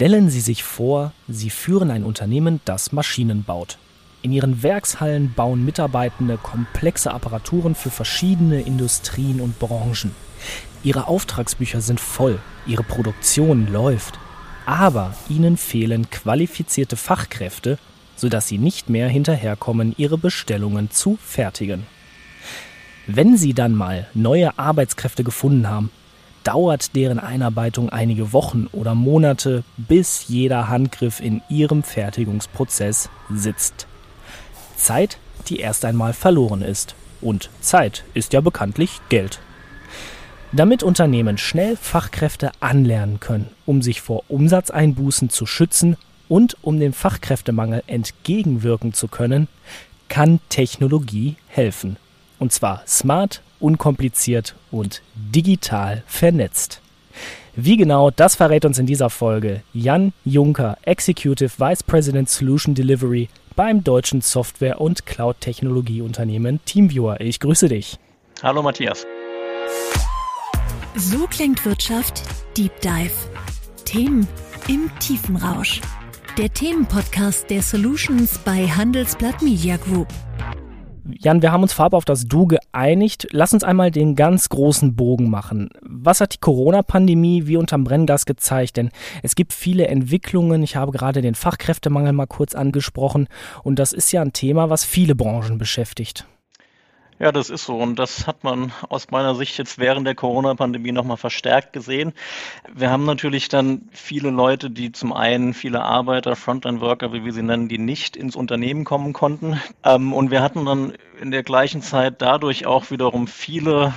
Stellen Sie sich vor, Sie führen ein Unternehmen, das Maschinen baut. In ihren Werkshallen bauen Mitarbeitende komplexe Apparaturen für verschiedene Industrien und Branchen. Ihre Auftragsbücher sind voll, ihre Produktion läuft. Aber ihnen fehlen qualifizierte Fachkräfte, sodass sie nicht mehr hinterherkommen, ihre Bestellungen zu fertigen. Wenn sie dann mal neue Arbeitskräfte gefunden haben, dauert deren Einarbeitung einige Wochen oder Monate, bis jeder Handgriff in ihrem Fertigungsprozess sitzt. Zeit, die erst einmal verloren ist. Und Zeit ist ja bekanntlich Geld. Damit Unternehmen schnell Fachkräfte anlernen können, um sich vor Umsatzeinbußen zu schützen und um dem Fachkräftemangel entgegenwirken zu können, kann Technologie helfen. Und zwar smart, unkompliziert und digital vernetzt. Wie genau, das verrät uns in dieser Folge Jan Juncker, Executive Vice President Solution Delivery beim deutschen Software- und Cloud-Technologieunternehmen Teamviewer. Ich grüße dich. Hallo Matthias. So klingt Wirtschaft Deep Dive. Themen im Tiefenrausch. Der Themenpodcast der Solutions bei Handelsblatt Media Group. Jan, wir haben uns vorab auf das Du geeinigt. Lass uns einmal den ganz großen Bogen machen. Was hat die Corona-Pandemie wie unterm Brennglas gezeigt? Denn es gibt viele Entwicklungen. Ich habe gerade den Fachkräftemangel mal kurz angesprochen. Und das ist ja ein Thema, was viele Branchen beschäftigt. Ja, das ist so. Und das hat man aus meiner Sicht jetzt während der Corona-Pandemie nochmal verstärkt gesehen. Wir haben natürlich dann viele Leute, die zum einen viele Arbeiter, Frontline-Worker, wie wir sie nennen, die nicht ins Unternehmen kommen konnten. Ähm, und wir hatten dann in der gleichen Zeit dadurch auch wiederum viele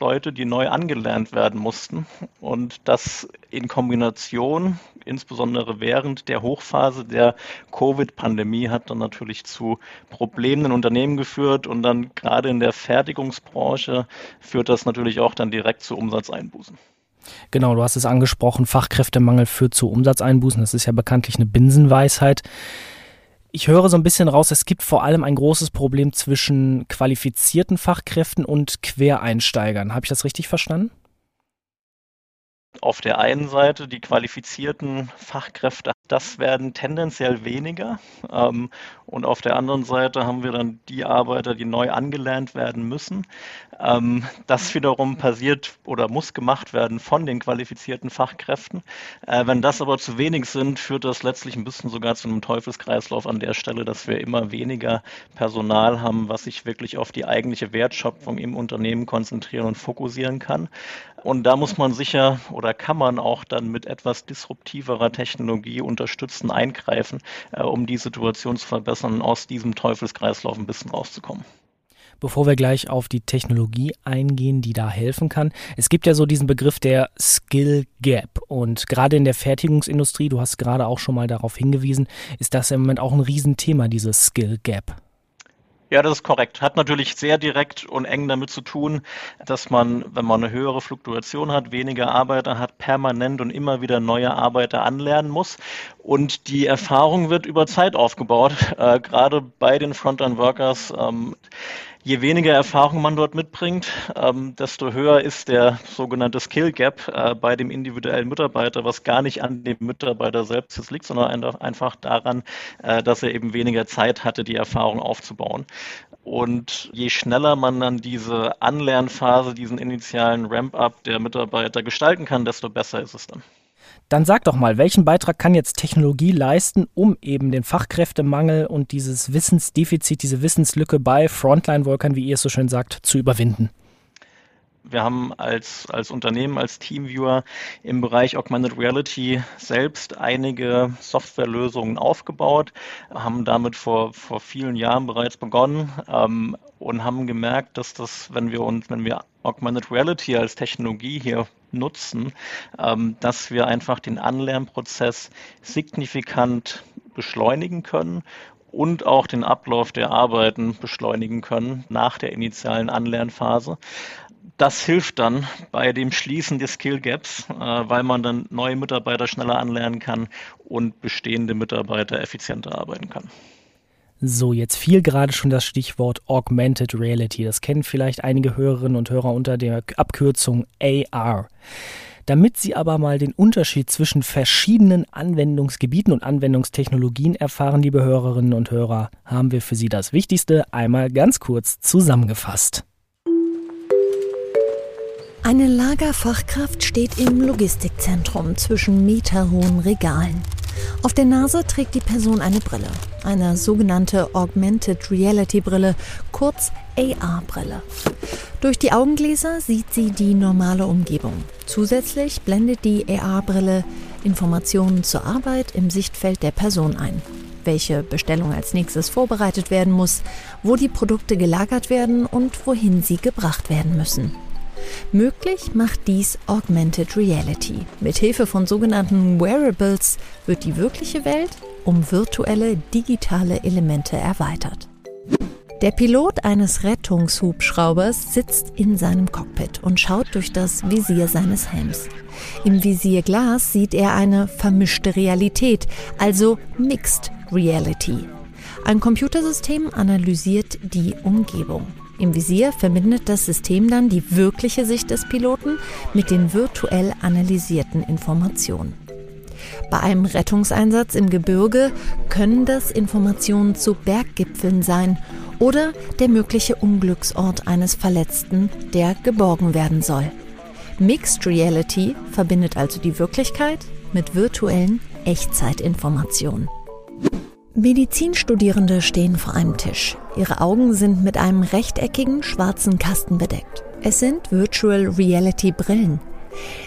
Leute, die neu angelernt werden mussten. Und das in Kombination, insbesondere während der Hochphase der Covid-Pandemie, hat dann natürlich zu Problemen in Unternehmen geführt. Und dann gerade in der Fertigungsbranche führt das natürlich auch dann direkt zu Umsatzeinbußen. Genau, du hast es angesprochen, Fachkräftemangel führt zu Umsatzeinbußen. Das ist ja bekanntlich eine Binsenweisheit. Ich höre so ein bisschen raus, es gibt vor allem ein großes Problem zwischen qualifizierten Fachkräften und Quereinsteigern. Habe ich das richtig verstanden? Auf der einen Seite die qualifizierten Fachkräfte, das werden tendenziell weniger. Ähm, und auf der anderen Seite haben wir dann die Arbeiter, die neu angelernt werden müssen. Ähm, das wiederum passiert oder muss gemacht werden von den qualifizierten Fachkräften. Äh, wenn das aber zu wenig sind, führt das letztlich ein bisschen sogar zu einem Teufelskreislauf an der Stelle, dass wir immer weniger Personal haben, was sich wirklich auf die eigentliche Wertschöpfung im Unternehmen konzentrieren und fokussieren kann. Und da muss man sicher oder kann man auch dann mit etwas disruptiverer Technologie unterstützen, eingreifen, äh, um die Situation zu verbessern aus diesem Teufelskreislauf ein bisschen rauszukommen. Bevor wir gleich auf die Technologie eingehen, die da helfen kann. Es gibt ja so diesen Begriff der Skill Gap. Und gerade in der Fertigungsindustrie, du hast gerade auch schon mal darauf hingewiesen, ist das im Moment auch ein Riesenthema, diese Skill Gap. Ja, das ist korrekt. Hat natürlich sehr direkt und eng damit zu tun, dass man, wenn man eine höhere Fluktuation hat, weniger Arbeiter hat, permanent und immer wieder neue Arbeiter anlernen muss. Und die Erfahrung wird über Zeit aufgebaut, äh, gerade bei den Frontline-Workers. Ähm, Je weniger Erfahrung man dort mitbringt, ähm, desto höher ist der sogenannte Skill Gap äh, bei dem individuellen Mitarbeiter, was gar nicht an dem Mitarbeiter selbst liegt, sondern einfach daran, äh, dass er eben weniger Zeit hatte, die Erfahrung aufzubauen. Und je schneller man dann diese Anlernphase, diesen initialen Ramp-up der Mitarbeiter gestalten kann, desto besser ist es dann. Dann sag doch mal, welchen Beitrag kann jetzt Technologie leisten, um eben den Fachkräftemangel und dieses Wissensdefizit, diese Wissenslücke bei Frontline-Workern, wie ihr es so schön sagt, zu überwinden? Wir haben als, als Unternehmen, als Teamviewer im Bereich Augmented Reality selbst einige Softwarelösungen aufgebaut, haben damit vor, vor vielen Jahren bereits begonnen ähm, und haben gemerkt, dass das, wenn wir uns, wenn wir Augmented Reality als Technologie hier nutzen, ähm, dass wir einfach den Anlernprozess signifikant beschleunigen können und auch den Ablauf der Arbeiten beschleunigen können nach der initialen Anlernphase. Das hilft dann bei dem Schließen des Skill Gaps, äh, weil man dann neue Mitarbeiter schneller anlernen kann und bestehende Mitarbeiter effizienter arbeiten kann. So, jetzt fiel gerade schon das Stichwort Augmented Reality. Das kennen vielleicht einige Hörerinnen und Hörer unter der Abkürzung AR. Damit Sie aber mal den Unterschied zwischen verschiedenen Anwendungsgebieten und Anwendungstechnologien erfahren, liebe Hörerinnen und Hörer, haben wir für Sie das Wichtigste einmal ganz kurz zusammengefasst. Eine Lagerfachkraft steht im Logistikzentrum zwischen meterhohen Regalen. Auf der Nase trägt die Person eine Brille, eine sogenannte Augmented Reality Brille, kurz AR-Brille. Durch die Augengläser sieht sie die normale Umgebung. Zusätzlich blendet die AR-Brille Informationen zur Arbeit im Sichtfeld der Person ein. Welche Bestellung als nächstes vorbereitet werden muss, wo die Produkte gelagert werden und wohin sie gebracht werden müssen. Möglich macht dies Augmented Reality. Mithilfe von sogenannten Wearables wird die wirkliche Welt um virtuelle digitale Elemente erweitert. Der Pilot eines Rettungshubschraubers sitzt in seinem Cockpit und schaut durch das Visier seines Helms. Im Visierglas sieht er eine vermischte Realität, also Mixed Reality. Ein Computersystem analysiert die Umgebung. Im Visier verbindet das System dann die wirkliche Sicht des Piloten mit den virtuell analysierten Informationen. Bei einem Rettungseinsatz im Gebirge können das Informationen zu Berggipfeln sein oder der mögliche Unglücksort eines Verletzten, der geborgen werden soll. Mixed Reality verbindet also die Wirklichkeit mit virtuellen Echtzeitinformationen. Medizinstudierende stehen vor einem Tisch. Ihre Augen sind mit einem rechteckigen schwarzen Kasten bedeckt. Es sind Virtual Reality Brillen.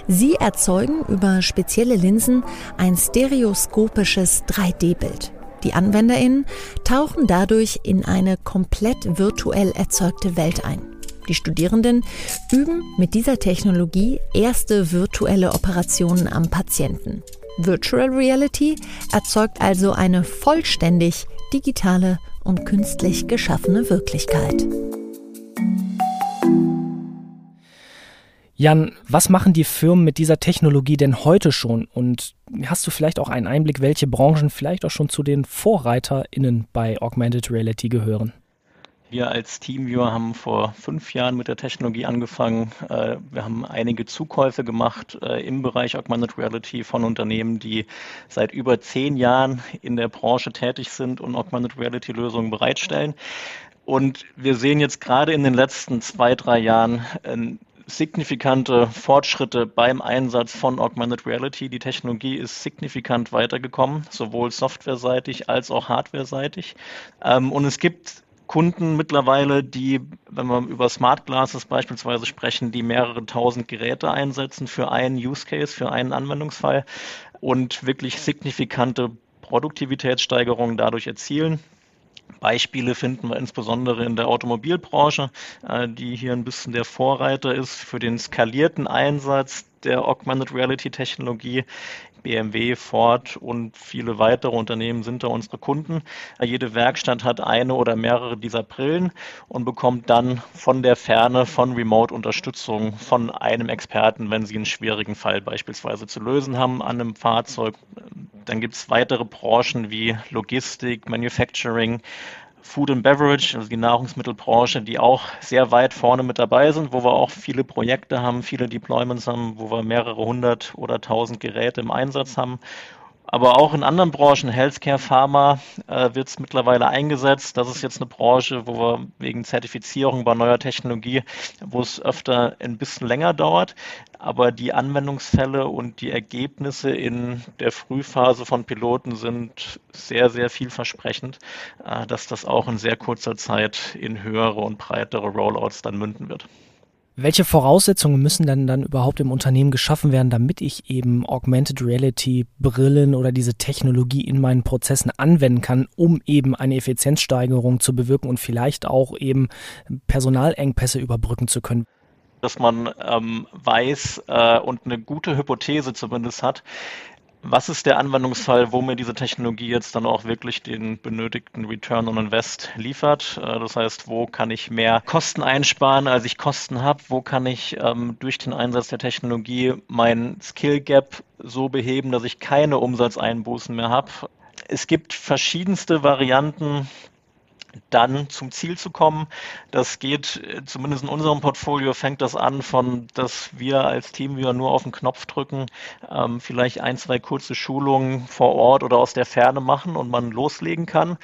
Sie erzeugen über spezielle Linsen ein stereoskopisches 3D-Bild. Die Anwenderinnen tauchen dadurch in eine komplett virtuell erzeugte Welt ein. Die Studierenden üben mit dieser Technologie erste virtuelle Operationen am Patienten. Virtual Reality erzeugt also eine vollständig digitale und künstlich geschaffene Wirklichkeit. Jan, was machen die Firmen mit dieser Technologie denn heute schon? Und hast du vielleicht auch einen Einblick, welche Branchen vielleicht auch schon zu den VorreiterInnen bei Augmented Reality gehören? Wir als Teamviewer haben vor fünf Jahren mit der Technologie angefangen. Äh, wir haben einige Zukäufe gemacht äh, im Bereich Augmented Reality von Unternehmen, die seit über zehn Jahren in der Branche tätig sind und Augmented Reality Lösungen bereitstellen. Und wir sehen jetzt gerade in den letzten zwei, drei Jahren ähm, signifikante Fortschritte beim Einsatz von Augmented Reality. Die Technologie ist signifikant weitergekommen, sowohl softwareseitig als auch hardwareseitig. Ähm, und es gibt Kunden mittlerweile, die, wenn wir über Smart Glasses beispielsweise sprechen, die mehrere tausend Geräte einsetzen für einen Use Case, für einen Anwendungsfall und wirklich signifikante Produktivitätssteigerungen dadurch erzielen. Beispiele finden wir insbesondere in der Automobilbranche, äh, die hier ein bisschen der Vorreiter ist für den skalierten Einsatz der Augmented Reality Technologie. BMW, Ford und viele weitere Unternehmen sind da unsere Kunden. Jede Werkstatt hat eine oder mehrere dieser Brillen und bekommt dann von der Ferne, von Remote-Unterstützung von einem Experten, wenn sie einen schwierigen Fall beispielsweise zu lösen haben an einem Fahrzeug. Dann gibt es weitere Branchen wie Logistik, Manufacturing, Food and Beverage, also die Nahrungsmittelbranche, die auch sehr weit vorne mit dabei sind, wo wir auch viele Projekte haben, viele Deployments haben, wo wir mehrere hundert oder tausend Geräte im Einsatz haben aber auch in anderen Branchen, Healthcare, Pharma, äh, wird es mittlerweile eingesetzt. Das ist jetzt eine Branche, wo wir wegen Zertifizierung bei neuer Technologie, wo es öfter ein bisschen länger dauert. Aber die Anwendungsfälle und die Ergebnisse in der Frühphase von Piloten sind sehr, sehr vielversprechend, äh, dass das auch in sehr kurzer Zeit in höhere und breitere Rollouts dann münden wird. Welche Voraussetzungen müssen denn dann überhaupt im Unternehmen geschaffen werden, damit ich eben Augmented Reality Brillen oder diese Technologie in meinen Prozessen anwenden kann, um eben eine Effizienzsteigerung zu bewirken und vielleicht auch eben Personalengpässe überbrücken zu können? Dass man ähm, weiß äh, und eine gute Hypothese zumindest hat, was ist der Anwendungsfall, wo mir diese Technologie jetzt dann auch wirklich den benötigten Return on Invest liefert? Äh, das heißt, wo kann ich mehr Kosten einsparen, als ich Kosten habe? Wo kann ich ähm, durch den Einsatz der Technologie mein Skill Gap so beheben, dass ich keine Umsatzeinbußen mehr habe? Es gibt verschiedenste Varianten, dann zum Ziel zu kommen. Das geht, äh, zumindest in unserem Portfolio, fängt das an von, dass wir als Team wieder nur auf den Knopf drücken, ähm, vielleicht ein, zwei kurze Schulungen vor Ort oder aus der Ferne machen und man loslegen kann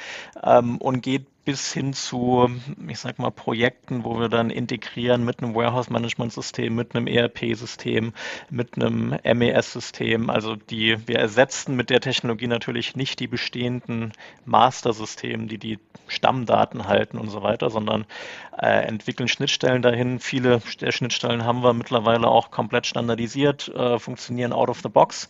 ähm, und geht bis hin zu, ich sag mal, Projekten, wo wir dann integrieren mit einem Warehouse-Management-System, mit einem ERP-System, mit einem MES-System. Also die, wir ersetzen mit der Technologie natürlich nicht die bestehenden Master-Systeme, die die Stammdaten halten und so weiter, sondern äh, entwickeln Schnittstellen dahin. Viele der Schnittstellen haben wir mittlerweile auch komplett standardisiert, äh, funktionieren out of the box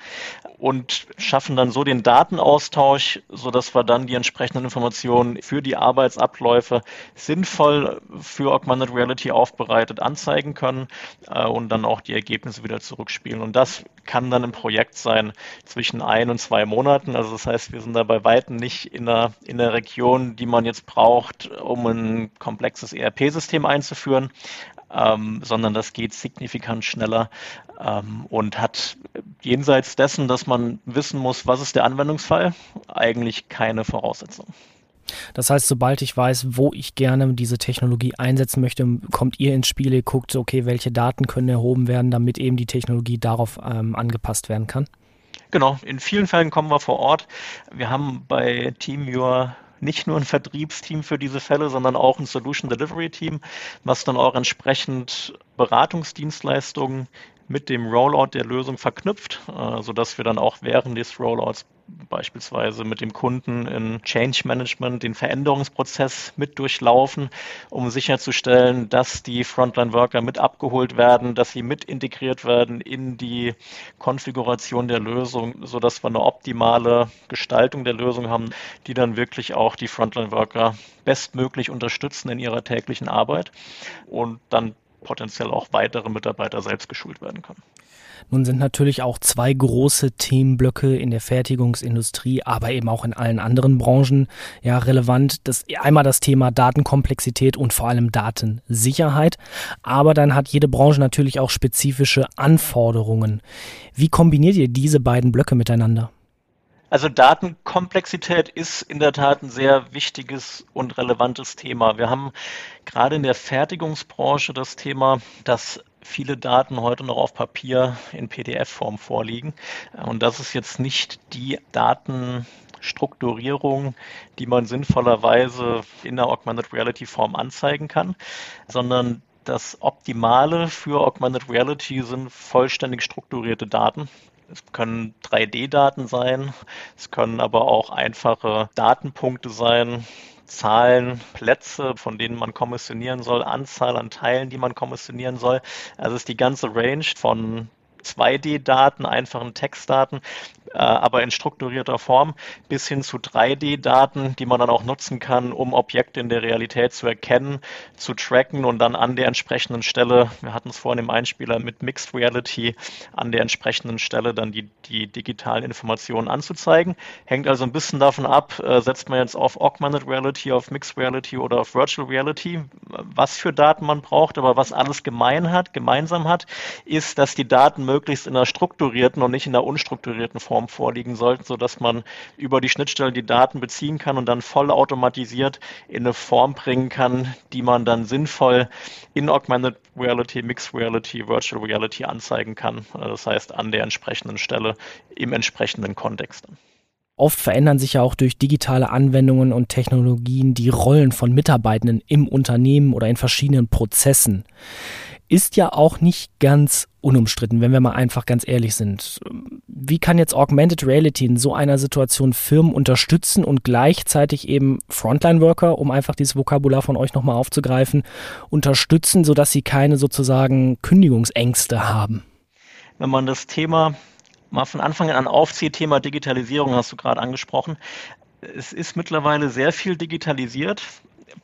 und schaffen dann so den Datenaustausch, sodass wir dann die entsprechenden Informationen für die Arbeitsabläufe sinnvoll für Augmented Reality aufbereitet anzeigen können äh, und dann auch die Ergebnisse wieder zurückspielen. Und das kann dann ein Projekt sein zwischen ein und zwei Monaten. Also das heißt, wir sind da bei weitem nicht in der, in der Region, die man jetzt braucht, um ein komplexes ERP-System einzuführen, ähm, sondern das geht signifikant schneller ähm, und hat jenseits dessen, dass man wissen muss, was ist der Anwendungsfall, eigentlich keine Voraussetzung. Das heißt, sobald ich weiß, wo ich gerne diese Technologie einsetzen möchte, kommt ihr ins Spiel, ihr guckt, okay, welche Daten können erhoben werden, damit eben die Technologie darauf ähm, angepasst werden kann? Genau, in vielen Fällen kommen wir vor Ort. Wir haben bei TeamViewer nicht nur ein Vertriebsteam für diese Fälle, sondern auch ein Solution Delivery Team, was dann auch entsprechend Beratungsdienstleistungen mit dem Rollout der Lösung verknüpft, äh, sodass wir dann auch während des Rollouts beispielsweise mit dem Kunden in Change Management den Veränderungsprozess mit durchlaufen, um sicherzustellen, dass die Frontline Worker mit abgeholt werden, dass sie mit integriert werden in die Konfiguration der Lösung, sodass wir eine optimale Gestaltung der Lösung haben, die dann wirklich auch die Frontline Worker bestmöglich unterstützen in ihrer täglichen Arbeit. Und dann potenziell auch weitere Mitarbeiter selbst geschult werden können. Nun sind natürlich auch zwei große Themenblöcke in der Fertigungsindustrie, aber eben auch in allen anderen Branchen ja relevant. Das einmal das Thema Datenkomplexität und vor allem Datensicherheit, aber dann hat jede Branche natürlich auch spezifische Anforderungen. Wie kombiniert ihr diese beiden Blöcke miteinander? Also Datenkomplexität ist in der Tat ein sehr wichtiges und relevantes Thema. Wir haben gerade in der Fertigungsbranche das Thema, dass viele Daten heute noch auf Papier in PDF-Form vorliegen. Und das ist jetzt nicht die Datenstrukturierung, die man sinnvollerweise in der Augmented Reality Form anzeigen kann, sondern das Optimale für Augmented Reality sind vollständig strukturierte Daten, es können 3D-Daten sein, es können aber auch einfache Datenpunkte sein, Zahlen, Plätze, von denen man kommissionieren soll, Anzahl an Teilen, die man kommissionieren soll. Also ist die ganze Range von 2D-Daten, einfachen Textdaten, äh, aber in strukturierter Form, bis hin zu 3D-Daten, die man dann auch nutzen kann, um Objekte in der Realität zu erkennen, zu tracken und dann an der entsprechenden Stelle, wir hatten es vorhin im Einspieler mit Mixed Reality, an der entsprechenden Stelle dann die, die digitalen Informationen anzuzeigen. Hängt also ein bisschen davon ab, äh, setzt man jetzt auf Augmented Reality, auf Mixed Reality oder auf Virtual Reality, was für Daten man braucht, aber was alles gemein hat, gemeinsam hat, ist, dass die Daten möglichst in einer strukturierten und nicht in einer unstrukturierten Form vorliegen sollten, sodass man über die Schnittstelle die Daten beziehen kann und dann voll automatisiert in eine Form bringen kann, die man dann sinnvoll in Augmented Reality, Mixed Reality, Virtual Reality anzeigen kann. Das heißt, an der entsprechenden Stelle im entsprechenden Kontext. Oft verändern sich ja auch durch digitale Anwendungen und Technologien die Rollen von Mitarbeitenden im Unternehmen oder in verschiedenen Prozessen ist ja auch nicht ganz unumstritten, wenn wir mal einfach ganz ehrlich sind. Wie kann jetzt Augmented Reality in so einer Situation Firmen unterstützen und gleichzeitig eben Frontline-Worker, um einfach dieses Vokabular von euch nochmal aufzugreifen, unterstützen, sodass sie keine sozusagen Kündigungsängste haben? Wenn man das Thema mal von Anfang an aufzieht, Thema Digitalisierung hast du gerade angesprochen. Es ist mittlerweile sehr viel digitalisiert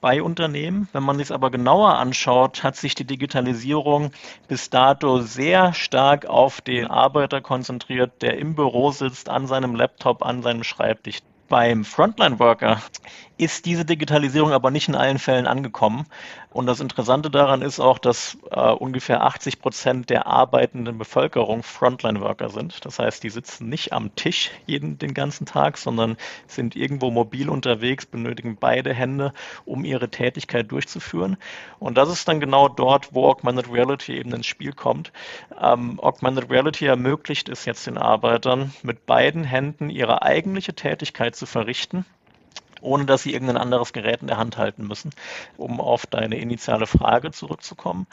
bei Unternehmen. Wenn man sich aber genauer anschaut, hat sich die Digitalisierung bis dato sehr stark auf den Arbeiter konzentriert, der im Büro sitzt, an seinem Laptop, an seinem Schreibtisch Beim Frontline Worker ist diese Digitalisierung aber nicht in allen Fällen angekommen. Und das Interessante daran ist auch, dass äh, ungefähr 80 Prozent der arbeitenden Bevölkerung Frontline-Worker sind. Das heißt, die sitzen nicht am Tisch jeden, den ganzen Tag, sondern sind irgendwo mobil unterwegs, benötigen beide Hände, um ihre Tätigkeit durchzuführen. Und das ist dann genau dort, wo Augmented Reality eben ins Spiel kommt. Ähm, Augmented Reality ermöglicht es jetzt den Arbeitern, mit beiden Händen ihre eigentliche Tätigkeit zu verrichten ohne dass sie irgendein anderes Gerät in der Hand halten müssen, um auf deine initiale Frage zurückzukommen.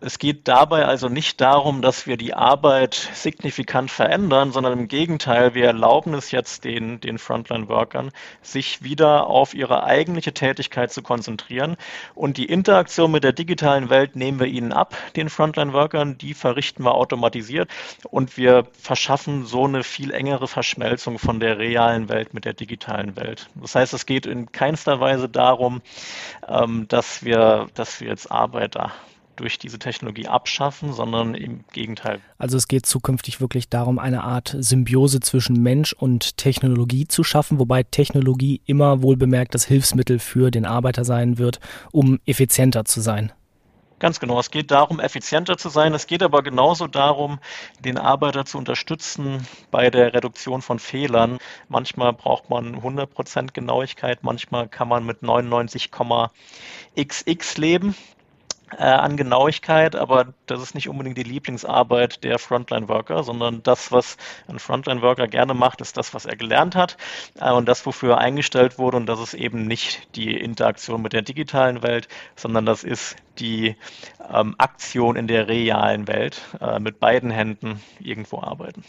Es geht dabei also nicht darum, dass wir die Arbeit signifikant verändern, sondern im Gegenteil, wir erlauben es jetzt den, den Frontline-Workern, sich wieder auf ihre eigentliche Tätigkeit zu konzentrieren. Und die Interaktion mit der digitalen Welt nehmen wir ihnen ab, den Frontline-Workern, die verrichten wir automatisiert und wir verschaffen so eine viel engere Verschmelzung von der realen Welt mit der digitalen Welt. Das heißt, es geht geht in keinster Weise darum, ähm, dass, wir, dass wir jetzt Arbeiter durch diese Technologie abschaffen, sondern im Gegenteil. Also es geht zukünftig wirklich darum, eine Art Symbiose zwischen Mensch und Technologie zu schaffen, wobei Technologie immer wohl bemerkt das Hilfsmittel für den Arbeiter sein wird, um effizienter zu sein. Ganz genau. Es geht darum, effizienter zu sein. Es geht aber genauso darum, den Arbeiter zu unterstützen bei der Reduktion von Fehlern. Manchmal braucht man 100% Genauigkeit, manchmal kann man mit 99,xx leben äh, an Genauigkeit, aber das ist nicht unbedingt die Lieblingsarbeit der Frontline-Worker, sondern das, was ein Frontline-Worker gerne macht, ist das, was er gelernt hat äh, und das, wofür er eingestellt wurde und das ist eben nicht die Interaktion mit der digitalen Welt, sondern das ist die ähm, Aktion in der realen Welt, äh, mit beiden Händen irgendwo arbeiten.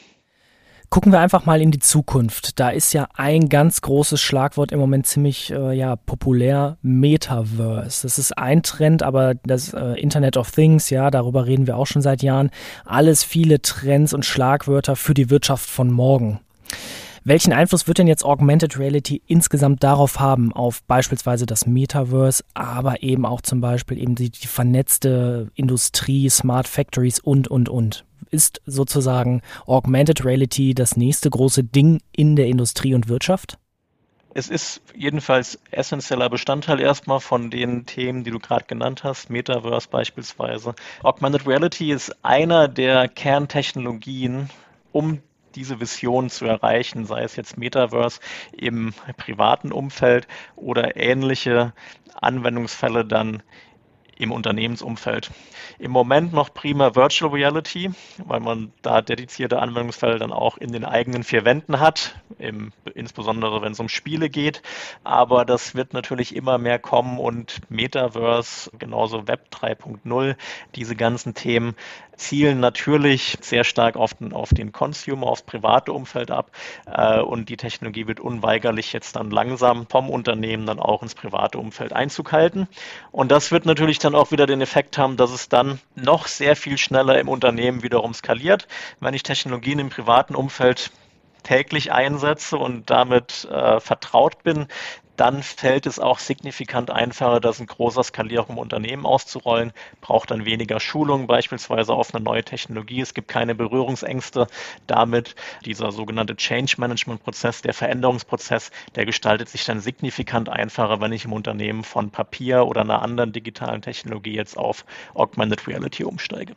Gucken wir einfach mal in die Zukunft. Da ist ja ein ganz großes Schlagwort im Moment ziemlich äh, ja, populär, Metaverse. Das ist ein Trend, aber das äh, Internet of Things, ja, darüber reden wir auch schon seit Jahren. Alles viele Trends und Schlagwörter für die Wirtschaft von morgen. Welchen Einfluss wird denn jetzt Augmented Reality insgesamt darauf haben, auf beispielsweise das Metaverse, aber eben auch zum Beispiel eben die, die vernetzte Industrie, Smart Factories und, und, und? Ist sozusagen Augmented Reality das nächste große Ding in der Industrie und Wirtschaft? Es ist jedenfalls essentieller Bestandteil erstmal von den Themen, die du gerade genannt hast, Metaverse beispielsweise. Augmented Reality ist einer der Kerntechnologien, um diese Vision zu erreichen, sei es jetzt Metaverse im privaten Umfeld oder ähnliche Anwendungsfälle dann im Unternehmensumfeld. Im Moment noch prima Virtual Reality, weil man da dedizierte Anwendungsfälle dann auch in den eigenen vier Wänden hat, im, insbesondere wenn es um Spiele geht. Aber das wird natürlich immer mehr kommen und Metaverse, genauso Web 3.0, diese ganzen Themen zielen natürlich sehr stark auf den, auf den Consumer, aufs private Umfeld ab. Äh, und die Technologie wird unweigerlich jetzt dann langsam vom Unternehmen dann auch ins private Umfeld Einzug halten. Und das wird natürlich dann auch wieder den Effekt haben, dass es dann noch sehr viel schneller im Unternehmen wiederum skaliert. Wenn ich Technologien im privaten Umfeld täglich einsetze und damit äh, vertraut bin, dann fällt es auch signifikant einfacher, das in großer Skalierung im Unternehmen auszurollen, braucht dann weniger Schulung beispielsweise auf eine neue Technologie. Es gibt keine Berührungsängste damit. Dieser sogenannte Change Management Prozess, der Veränderungsprozess, der gestaltet sich dann signifikant einfacher, wenn ich im Unternehmen von Papier oder einer anderen digitalen Technologie jetzt auf Augmented Reality umsteige.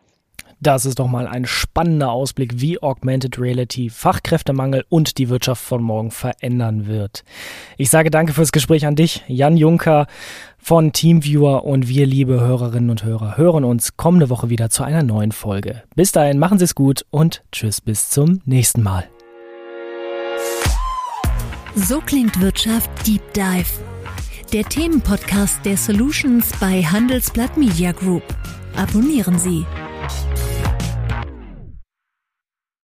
Das ist doch mal ein spannender Ausblick, wie Augmented Reality Fachkräftemangel und die Wirtschaft von morgen verändern wird. Ich sage danke fürs Gespräch an dich, Jan Juncker von Teamviewer und wir, liebe Hörerinnen und Hörer, hören uns kommende Woche wieder zu einer neuen Folge. Bis dahin, machen Sie es gut und tschüss bis zum nächsten Mal. So klingt Wirtschaft Deep Dive. Der Themenpodcast der Solutions bei Handelsblatt Media Group. Abonnieren Sie. Thank you.